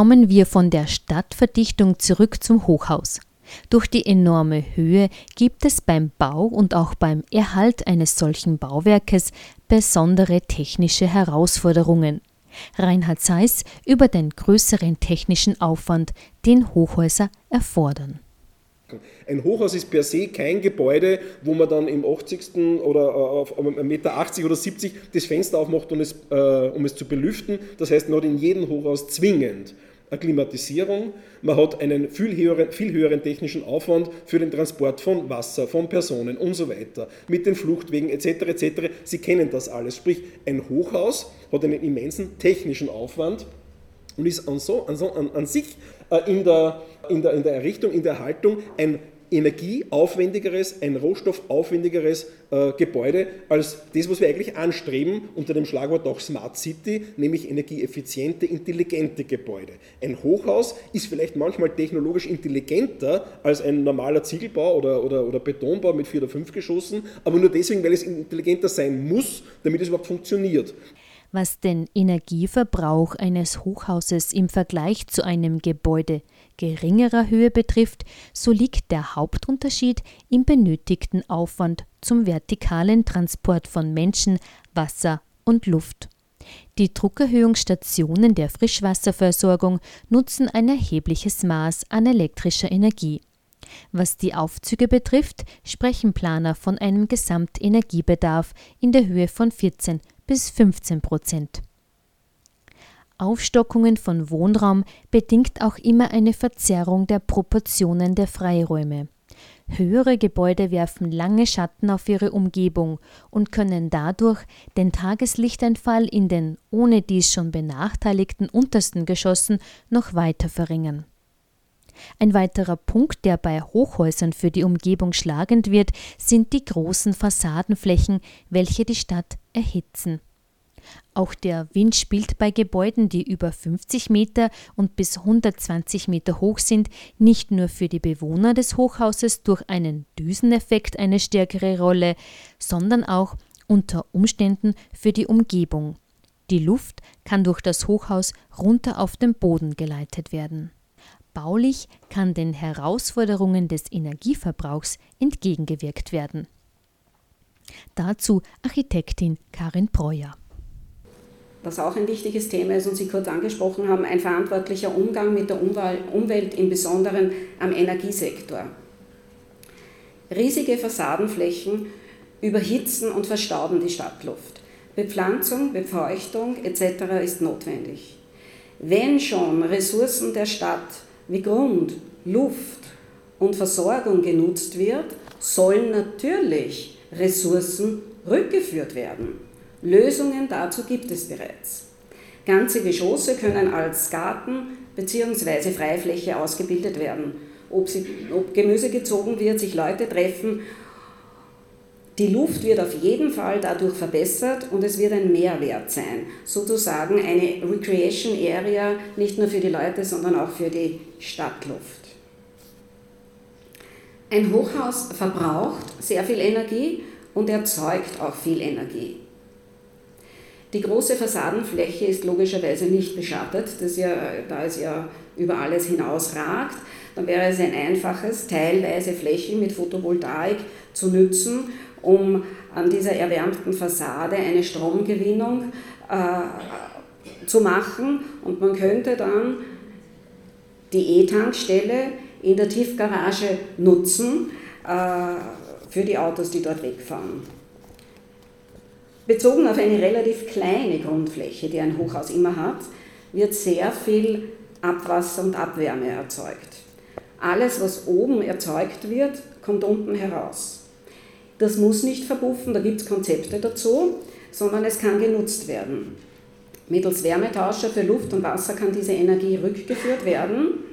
Kommen wir von der Stadtverdichtung zurück zum Hochhaus. Durch die enorme Höhe gibt es beim Bau und auch beim Erhalt eines solchen Bauwerkes besondere technische Herausforderungen. Reinhard Seiss über den größeren technischen Aufwand, den Hochhäuser erfordern. Ein Hochhaus ist per se kein Gebäude, wo man dann im 80. oder äh, auf 1,80 Meter oder 70 das Fenster aufmacht, um es, äh, um es zu belüften. Das heißt, man hat in jedem Hochhaus zwingend eine Klimatisierung, man hat einen viel höheren, viel höheren technischen Aufwand für den Transport von Wasser, von Personen und so weiter, mit den Fluchtwegen etc. etc. Sie kennen das alles. Sprich, ein Hochhaus hat einen immensen technischen Aufwand und ist an, so, an, an, an sich äh, in, der, in, der, in der Errichtung, in der Erhaltung ein energieaufwendigeres, ein rohstoffaufwendigeres äh, Gebäude als das, was wir eigentlich anstreben unter dem Schlagwort auch Smart City, nämlich energieeffiziente, intelligente Gebäude. Ein Hochhaus ist vielleicht manchmal technologisch intelligenter als ein normaler Ziegelbau oder, oder, oder Betonbau mit vier oder fünf Geschossen, aber nur deswegen, weil es intelligenter sein muss, damit es überhaupt funktioniert. Was den Energieverbrauch eines Hochhauses im Vergleich zu einem Gebäude geringerer Höhe betrifft, so liegt der Hauptunterschied im benötigten Aufwand zum vertikalen Transport von Menschen, Wasser und Luft. Die Druckerhöhungsstationen der Frischwasserversorgung nutzen ein erhebliches Maß an elektrischer Energie. Was die Aufzüge betrifft, sprechen Planer von einem Gesamtenergiebedarf in der Höhe von 14 bis 15 Prozent. Aufstockungen von Wohnraum bedingt auch immer eine Verzerrung der Proportionen der Freiräume. Höhere Gebäude werfen lange Schatten auf ihre Umgebung und können dadurch den Tageslichteinfall in den ohne dies schon benachteiligten untersten Geschossen noch weiter verringern. Ein weiterer Punkt, der bei Hochhäusern für die Umgebung schlagend wird, sind die großen Fassadenflächen, welche die Stadt erhitzen. Auch der Wind spielt bei Gebäuden, die über 50 Meter und bis 120 Meter hoch sind, nicht nur für die Bewohner des Hochhauses durch einen Düseneffekt eine stärkere Rolle, sondern auch unter Umständen für die Umgebung. Die Luft kann durch das Hochhaus runter auf den Boden geleitet werden. Baulich kann den Herausforderungen des Energieverbrauchs entgegengewirkt werden. Dazu Architektin Karin Breuer. Was auch ein wichtiges Thema ist und Sie kurz angesprochen haben, ein verantwortlicher Umgang mit der Umwelt, im Besonderen am Energiesektor. Riesige Fassadenflächen überhitzen und verstauben die Stadtluft. Bepflanzung, Befeuchtung etc. ist notwendig. Wenn schon Ressourcen der Stadt wie Grund, Luft und Versorgung genutzt wird, sollen natürlich Ressourcen rückgeführt werden. Lösungen dazu gibt es bereits. Ganze Geschosse können als Garten bzw. Freifläche ausgebildet werden. Ob, sie, ob Gemüse gezogen wird, sich Leute treffen, die Luft wird auf jeden Fall dadurch verbessert und es wird ein Mehrwert sein. Sozusagen eine Recreation Area, nicht nur für die Leute, sondern auch für die Stadtluft. Ein Hochhaus verbraucht sehr viel Energie und erzeugt auch viel Energie. Die große Fassadenfläche ist logischerweise nicht beschattet, das ja, da es ja über alles hinaus ragt. Dann wäre es ein einfaches, teilweise Flächen mit Photovoltaik zu nützen um an dieser erwärmten Fassade eine Stromgewinnung äh, zu machen und man könnte dann die E-Tankstelle in der Tiefgarage nutzen äh, für die Autos, die dort wegfahren. Bezogen auf eine relativ kleine Grundfläche, die ein Hochhaus immer hat, wird sehr viel Abwasser und Abwärme erzeugt. Alles, was oben erzeugt wird, kommt unten heraus. Das muss nicht verpuffen, da gibt es Konzepte dazu, sondern es kann genutzt werden. Mittels Wärmetauscher für Luft und Wasser kann diese Energie rückgeführt werden.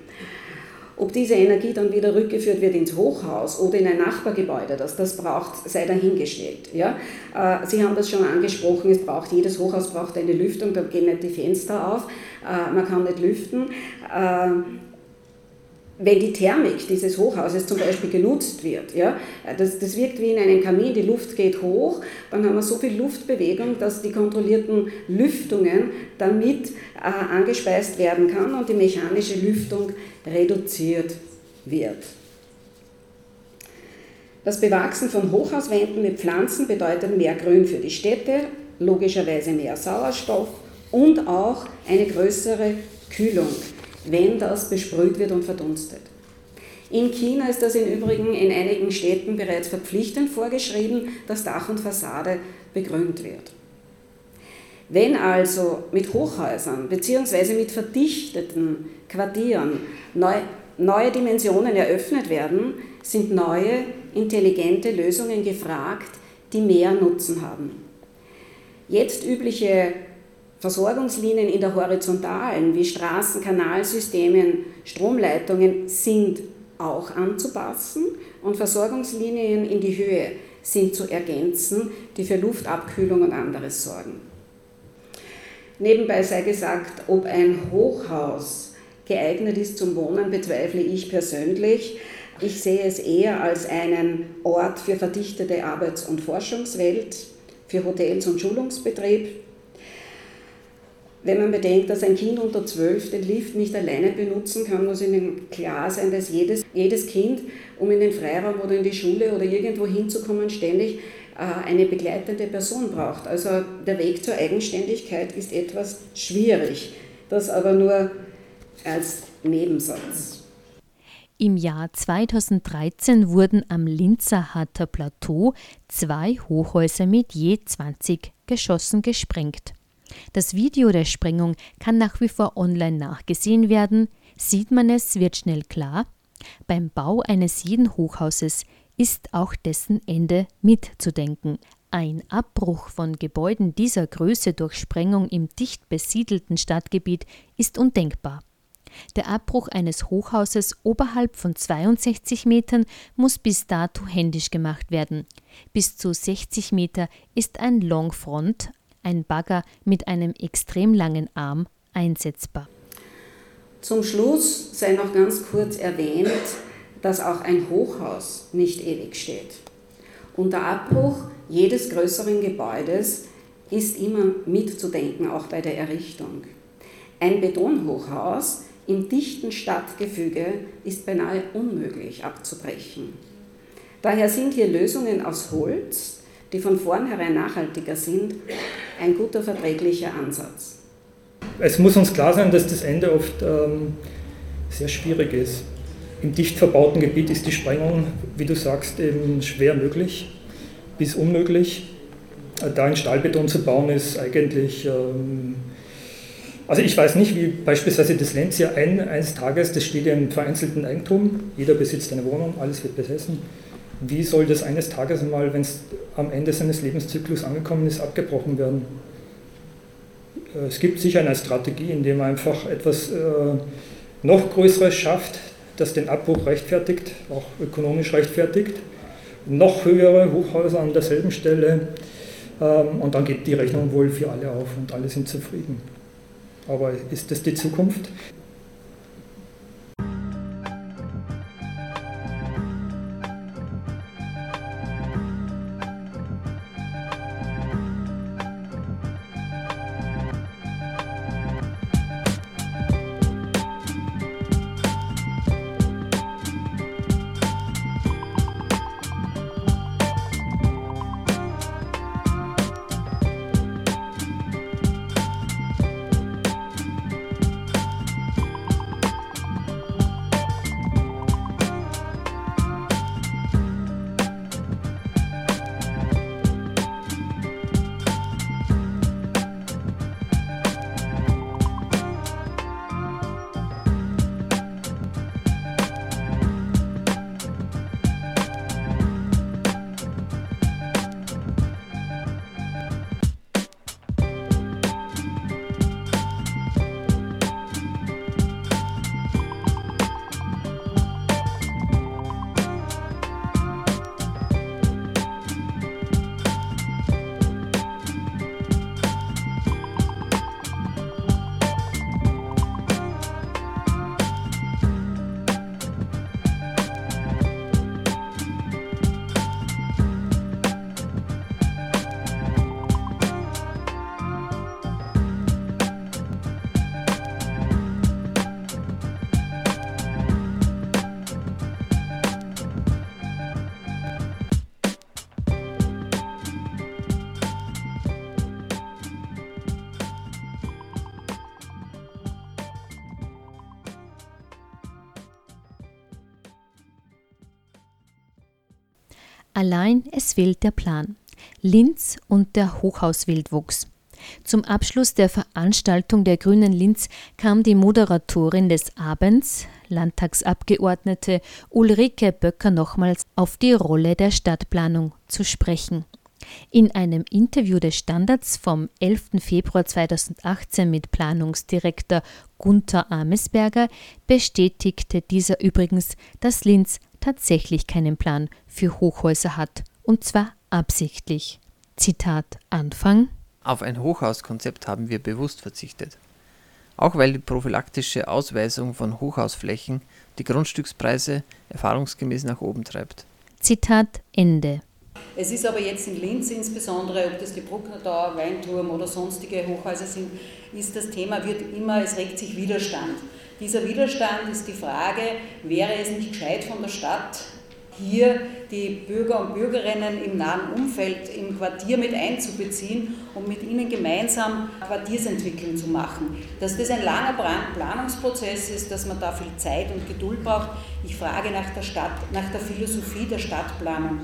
Ob diese Energie dann wieder rückgeführt wird ins Hochhaus oder in ein Nachbargebäude, das das braucht, sei dahingestellt. Ja? Äh, Sie haben das schon angesprochen, es braucht, jedes Hochhaus braucht eine Lüftung, da gehen nicht die Fenster auf, äh, man kann nicht lüften. Äh, wenn die Thermik dieses Hochhauses zum Beispiel genutzt wird, ja, das, das wirkt wie in einem Kamin, die Luft geht hoch, dann haben wir so viel Luftbewegung, dass die kontrollierten Lüftungen damit äh, angespeist werden kann und die mechanische Lüftung reduziert wird. Das Bewachsen von Hochhauswänden mit Pflanzen bedeutet mehr Grün für die Städte, logischerweise mehr Sauerstoff und auch eine größere Kühlung wenn das besprüht wird und verdunstet. In China ist das im Übrigen in einigen Städten bereits verpflichtend vorgeschrieben, dass Dach und Fassade begrünt wird. Wenn also mit Hochhäusern bzw. mit verdichteten Quartieren neu, neue Dimensionen eröffnet werden, sind neue, intelligente Lösungen gefragt, die mehr Nutzen haben. Jetzt übliche Versorgungslinien in der Horizontalen wie Straßen, Kanalsystemen, Stromleitungen sind auch anzupassen und Versorgungslinien in die Höhe sind zu ergänzen, die für Luftabkühlung und anderes sorgen. Nebenbei sei gesagt, ob ein Hochhaus geeignet ist zum Wohnen, bezweifle ich persönlich. Ich sehe es eher als einen Ort für verdichtete Arbeits- und Forschungswelt, für Hotels und Schulungsbetrieb, wenn man bedenkt, dass ein Kind unter 12 den Lift nicht alleine benutzen kann, muss Ihnen klar sein, dass jedes, jedes Kind, um in den Freiraum oder in die Schule oder irgendwo hinzukommen, ständig eine begleitende Person braucht. Also der Weg zur Eigenständigkeit ist etwas schwierig. Das aber nur als Nebensatz. Im Jahr 2013 wurden am Linzer Hatter Plateau zwei Hochhäuser mit je 20 Geschossen gesprengt. Das Video der Sprengung kann nach wie vor online nachgesehen werden. Sieht man es, wird schnell klar. Beim Bau eines jeden Hochhauses ist auch dessen Ende mitzudenken. Ein Abbruch von Gebäuden dieser Größe durch Sprengung im dicht besiedelten Stadtgebiet ist undenkbar. Der Abbruch eines Hochhauses oberhalb von 62 Metern muss bis dato händisch gemacht werden. Bis zu 60 Meter ist ein Longfront, ein Bagger mit einem extrem langen Arm einsetzbar. Zum Schluss sei noch ganz kurz erwähnt, dass auch ein Hochhaus nicht ewig steht. Und der Abbruch jedes größeren Gebäudes ist immer mitzudenken, auch bei der Errichtung. Ein Betonhochhaus im dichten Stadtgefüge ist beinahe unmöglich abzubrechen. Daher sind hier Lösungen aus Holz, die von vornherein nachhaltiger sind, ein guter verträglicher Ansatz. Es muss uns klar sein, dass das Ende oft ähm, sehr schwierig ist. Im dicht verbauten Gebiet ist die Sprengung, wie du sagst, eben schwer möglich bis unmöglich. Da in Stahlbeton zu bauen ist eigentlich, ähm, also ich weiß nicht, wie beispielsweise das Lenzia ein, eines Tages, das steht ja im vereinzelten Eigentum, jeder besitzt eine Wohnung, alles wird besessen wie soll das eines Tages mal, wenn es am Ende seines Lebenszyklus angekommen ist, abgebrochen werden? Äh, es gibt sicher eine Strategie, indem man einfach etwas äh, noch Größeres schafft, das den Abbruch rechtfertigt, auch ökonomisch rechtfertigt. Noch höhere Hochhäuser an derselben Stelle ähm, und dann geht die Rechnung wohl für alle auf und alle sind zufrieden. Aber ist das die Zukunft? Allein es fehlt der Plan. Linz und der Hochhauswildwuchs. Zum Abschluss der Veranstaltung der Grünen Linz kam die Moderatorin des Abends, Landtagsabgeordnete Ulrike Böcker, nochmals auf die Rolle der Stadtplanung zu sprechen. In einem Interview des Standards vom 11. Februar 2018 mit Planungsdirektor Gunther Amesberger bestätigte dieser übrigens, dass Linz tatsächlich keinen Plan für Hochhäuser hat, und zwar absichtlich. Zitat Anfang Auf ein Hochhauskonzept haben wir bewusst verzichtet. Auch weil die prophylaktische Ausweisung von Hochhausflächen die Grundstückspreise erfahrungsgemäß nach oben treibt. Zitat Ende. Es ist aber jetzt in Linz insbesondere, ob das die Bruckner Weinturm oder sonstige Hochhäuser sind, ist das Thema, wird immer, es regt sich Widerstand. Dieser Widerstand ist die Frage, wäre es nicht gescheit von der Stadt, hier die Bürger und Bürgerinnen im nahen Umfeld, im Quartier mit einzubeziehen und mit ihnen gemeinsam Quartiersentwicklung zu machen. Dass das ein langer Planungsprozess ist, dass man da viel Zeit und Geduld braucht. Ich frage nach der Stadt, nach der Philosophie der Stadtplanung.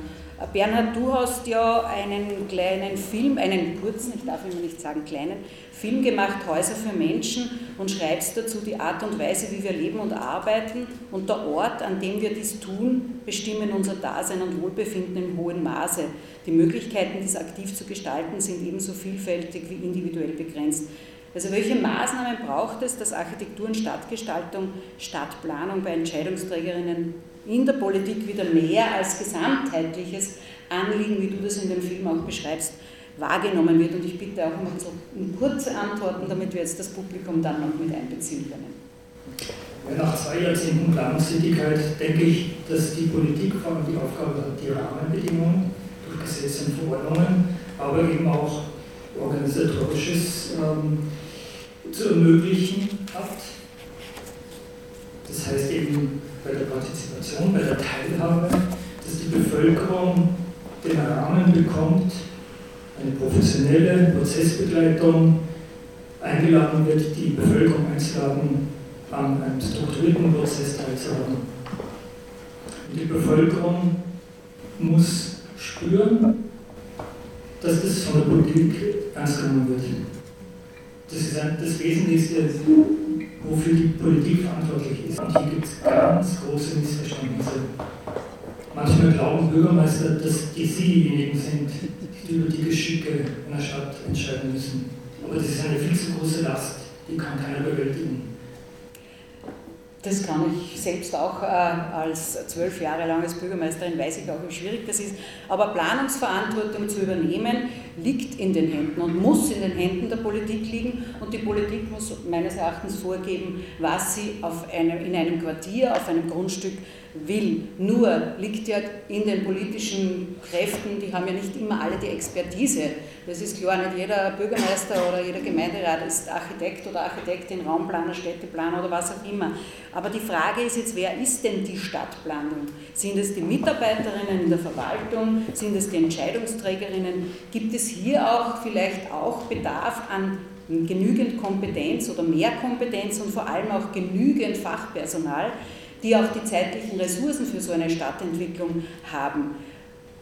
Bernhard, du hast ja einen kleinen Film, einen kurzen, ich darf immer nicht sagen kleinen, Film gemacht, Häuser für Menschen, und schreibst dazu die Art und Weise, wie wir leben und arbeiten. Und der Ort, an dem wir dies tun, bestimmen unser Dasein und Wohlbefinden im hohen Maße. Die Möglichkeiten, dies aktiv zu gestalten, sind ebenso vielfältig wie individuell begrenzt. Also welche Maßnahmen braucht es, dass Architektur und Stadtgestaltung, Stadtplanung bei Entscheidungsträgerinnen in der Politik wieder mehr als gesamtheitliches Anliegen, wie du das in dem Film auch beschreibst, wahrgenommen wird. Und ich bitte auch um kurze Antworten, damit wir jetzt das Publikum dann noch mit einbeziehen können. Nach zwei Jahrzehnten Planungstätigkeit denke ich, dass die Politik vor allem die Aufgabe hat, die Rahmenbedingungen durch Gesetze und Verordnungen, aber eben auch organisatorisches ähm, zu ermöglichen hat. Das heißt eben bei der Partizipation, bei der Teilhabe, dass die Bevölkerung den Rahmen bekommt, eine professionelle Prozessbegleitung eingeladen wird, die Bevölkerung einzuladen, an einem strukturierten Prozess teilzuhaben. Und die Bevölkerung muss spüren, dass das von der Politik ernst genommen wird. Das ist das Wesentlichste, wofür die Politik verantwortlich ist. Und hier gibt es ganz große Missverständnisse. Manchmal glauben Bürgermeister, dass die sie diejenigen sind, die über die Geschicke einer Stadt entscheiden müssen. Aber das ist eine viel zu große Last, die kann keiner bewältigen. Das kann ich selbst auch äh, als zwölf Jahre lang als Bürgermeisterin, weiß ich auch, wie schwierig das ist. Aber Planungsverantwortung zu übernehmen, liegt in den Händen und muss in den Händen der Politik liegen. Und die Politik muss meines Erachtens vorgeben, was sie auf einem, in einem Quartier, auf einem Grundstück will. Nur liegt ja in den politischen Kräften, die haben ja nicht immer alle die Expertise. Das ist klar, nicht jeder Bürgermeister oder jeder Gemeinderat ist Architekt oder Architektin, Raumplaner, Städteplaner oder was auch immer. Aber die Frage ist jetzt, wer ist denn die Stadtplanung? Sind es die Mitarbeiterinnen in der Verwaltung? Sind es die Entscheidungsträgerinnen? Gibt es hier auch vielleicht auch Bedarf an genügend Kompetenz oder mehr Kompetenz und vor allem auch genügend Fachpersonal, die auch die zeitlichen Ressourcen für so eine Stadtentwicklung haben.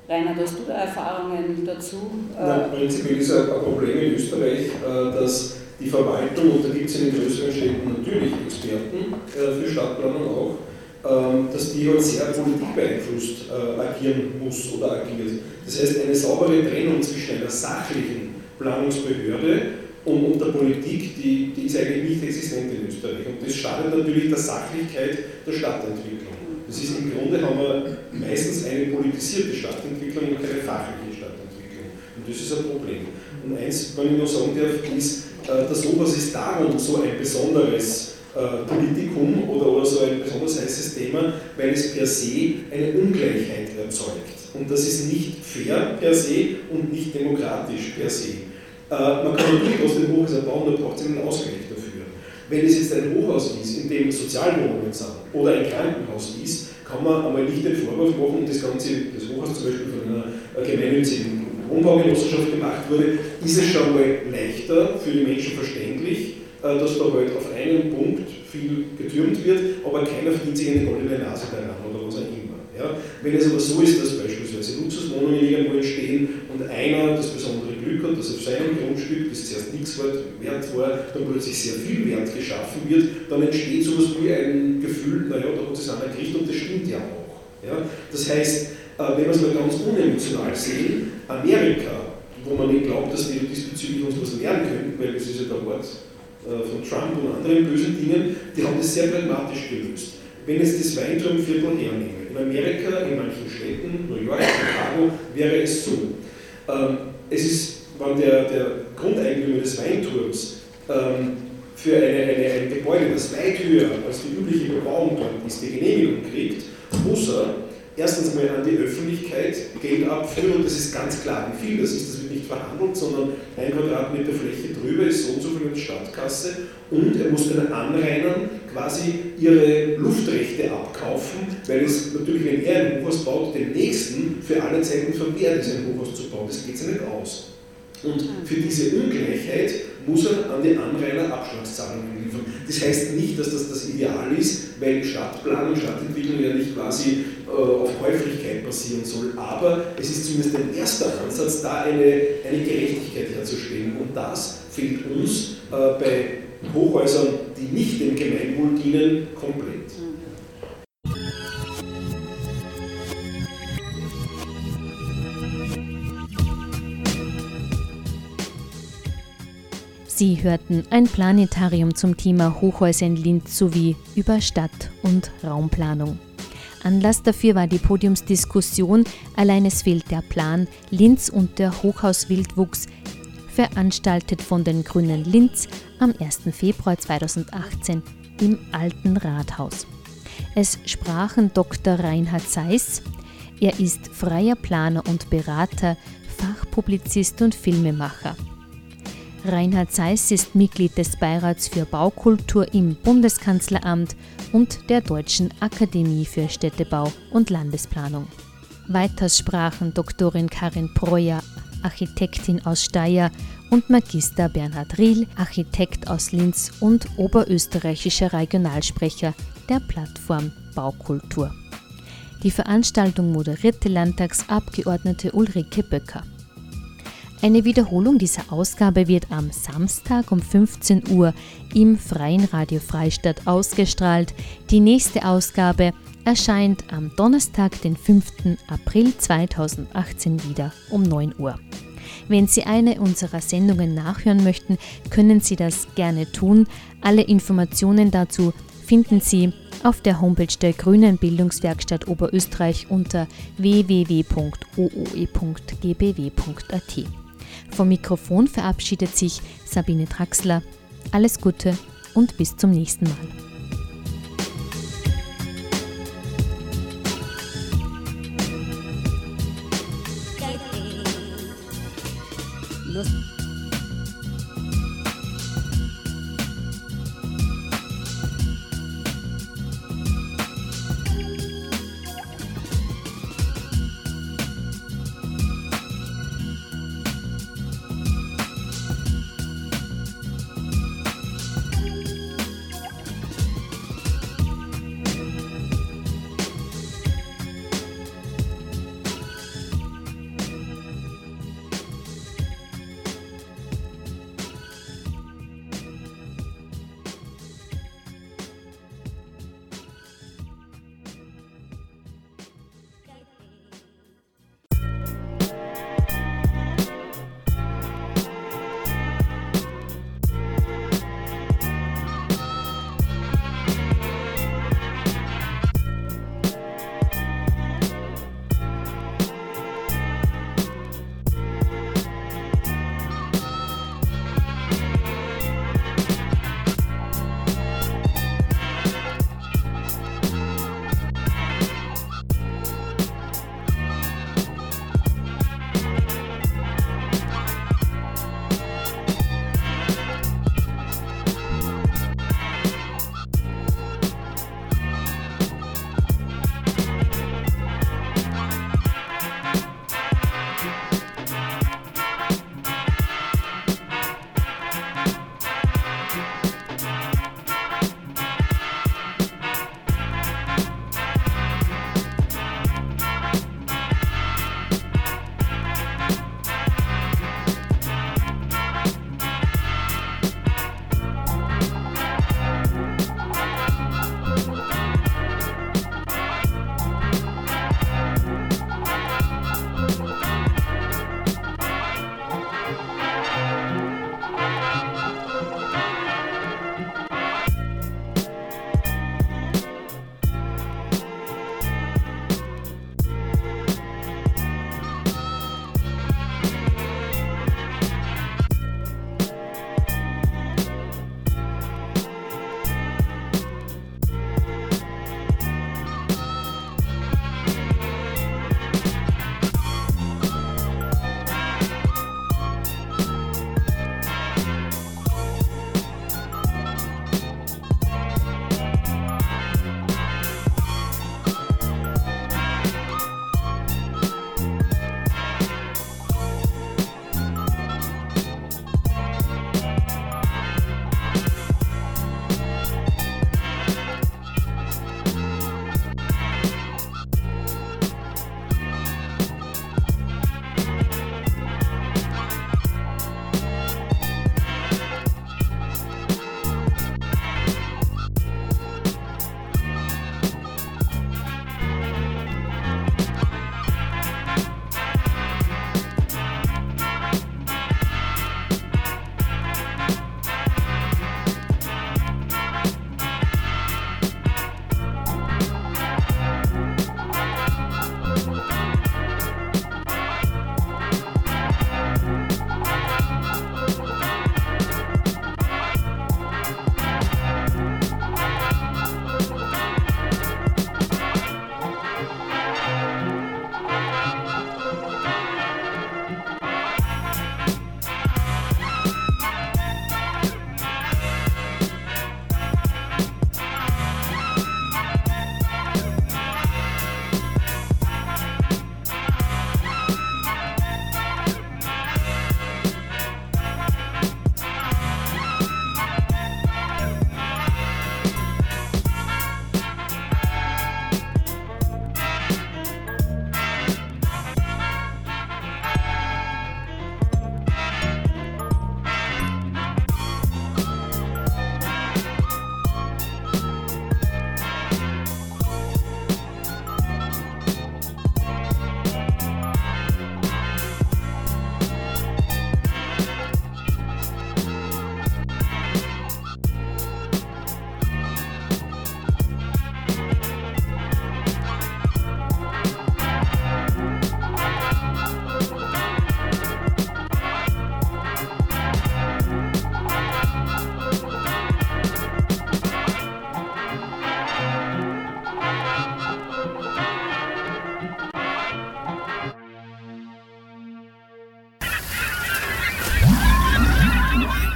Rainer, hast du da Erfahrungen dazu? Nein, prinzipiell ist ein Problem in Österreich, äh, dass die Verwaltung, und da gibt es in den größeren Städten natürlich Experten äh, für Stadtplanung auch, ähm, dass die halt sehr politikbeeinflusst äh, agieren muss oder agiert. Das heißt, eine saubere Trennung zwischen einer sachlichen Planungsbehörde und, und der Politik, die, die ist eigentlich nicht existent in Österreich. Und das schadet natürlich der Sachlichkeit der Stadtentwicklung. Das ist im Grunde haben wir meistens eine politisierte Stadtentwicklung und keine fachliche Stadtentwicklung. Und das ist ein Problem. Und eins, wenn ich noch sagen darf, ist, äh, dass sowas ist darum so ein besonderes äh, Politikum oder, oder so ein besonders heißes Thema, weil es per se eine Ungleichheit erzeugt. Und das ist nicht fair per se und nicht demokratisch per se. Äh, man kann natürlich aus dem Hochhäuser bauen, da braucht es einen Ausgleich dafür. Wenn es jetzt ein Hochhaus ist, in dem Sozialwohnungen sind oder ein Krankenhaus ist, kann man einmal nicht den Vorwurf machen, das Ganze, das Hochhaus zum Beispiel von einer gemeinnützigen Wohnbaugenossenschaft gemacht wurde, ist es schon mal leichter für die Menschen verständlich, äh, dass da halt auf einen Punkt viel getürmt wird, aber keiner verdient sich eine goldene Nase daran oder was auch immer. Ja? Wenn es aber so ist, dass beispielsweise bzw. Luxuswohnungen irgendwo entstehen und einer das besondere Glück hat, dass auf seinem Grundstück, das zuerst nichts wert war, dann plötzlich sehr viel Wert geschaffen wird, dann entsteht sowas wie ein Gefühl, naja, da hat es einer gekriegt und das stimmt ja auch. Ja? Das heißt, äh, wenn wir es mal ganz unemotional sehen, Amerika, wo man nicht glaubt, dass wir diesbezüglich uns was lernen könnten, weil das ist ja der Wort äh, von Trump und anderen bösen Dingen, die haben das sehr pragmatisch gelöst. Wenn jetzt das Weinturmviertel hernehme, in Amerika, in manchen Städten, New York, Chicago, wäre es so. Ähm, es ist, wenn der, der Grundeigentümer des Weinturms ähm, für eine, eine, ein Gebäude, das weit höher als die übliche Bebauung dort ist, die Genehmigung kriegt, muss er erstens mal an die Öffentlichkeit Geld abführen und das ist ganz klar, wie viel das ist, das wird nicht verhandelt, sondern ein Quadratmeter Fläche drüber ist so und so viel in der Stadtkasse und er muss den Anrainern quasi ihre Luftrechte abkaufen, weil es natürlich, wenn er ein Hochhaus baut, dem nächsten für alle Zeiten verwehrt ist, ein Hochhaus zu bauen. Das geht sich nicht aus. Und für diese Ungleichheit muss er an die Anrainer Abschlagszahlungen liefern. Das heißt nicht, dass das das Ideal ist, weil Stadtplanung, Stadtentwicklung ja nicht quasi äh, auf Käuflichkeit basieren soll, aber es ist zumindest ein erster Ansatz, da eine, eine Gerechtigkeit herzustellen. Und das fehlt uns äh, bei Hochhäusern, die nicht dem Gemeinwohl dienen, komplett. Sie hörten ein Planetarium zum Thema Hochhäuser in Linz sowie über Stadt- und Raumplanung. Anlass dafür war die Podiumsdiskussion Allein es fehlt der Plan Linz und der Hochhauswildwuchs, veranstaltet von den Grünen Linz am 1. Februar 2018 im Alten Rathaus. Es sprachen Dr. Reinhard Seiss, er ist freier Planer und Berater, Fachpublizist und Filmemacher. Reinhard Seiss ist Mitglied des Beirats für Baukultur im Bundeskanzleramt und der Deutschen Akademie für Städtebau und Landesplanung. Weiters sprachen Doktorin Karin Breuer, Architektin aus Steyr, und Magister Bernhard Riel, Architekt aus Linz und oberösterreichischer Regionalsprecher der Plattform Baukultur. Die Veranstaltung moderierte Landtagsabgeordnete Ulrike Böcker. Eine Wiederholung dieser Ausgabe wird am Samstag um 15 Uhr im Freien Radio Freistadt ausgestrahlt. Die nächste Ausgabe erscheint am Donnerstag, den 5. April 2018 wieder um 9 Uhr. Wenn Sie eine unserer Sendungen nachhören möchten, können Sie das gerne tun. Alle Informationen dazu finden Sie auf der Homepage der Grünen Bildungswerkstatt Oberösterreich unter www.ooe.gbw.at. Vom Mikrofon verabschiedet sich Sabine Traxler. Alles Gute und bis zum nächsten Mal.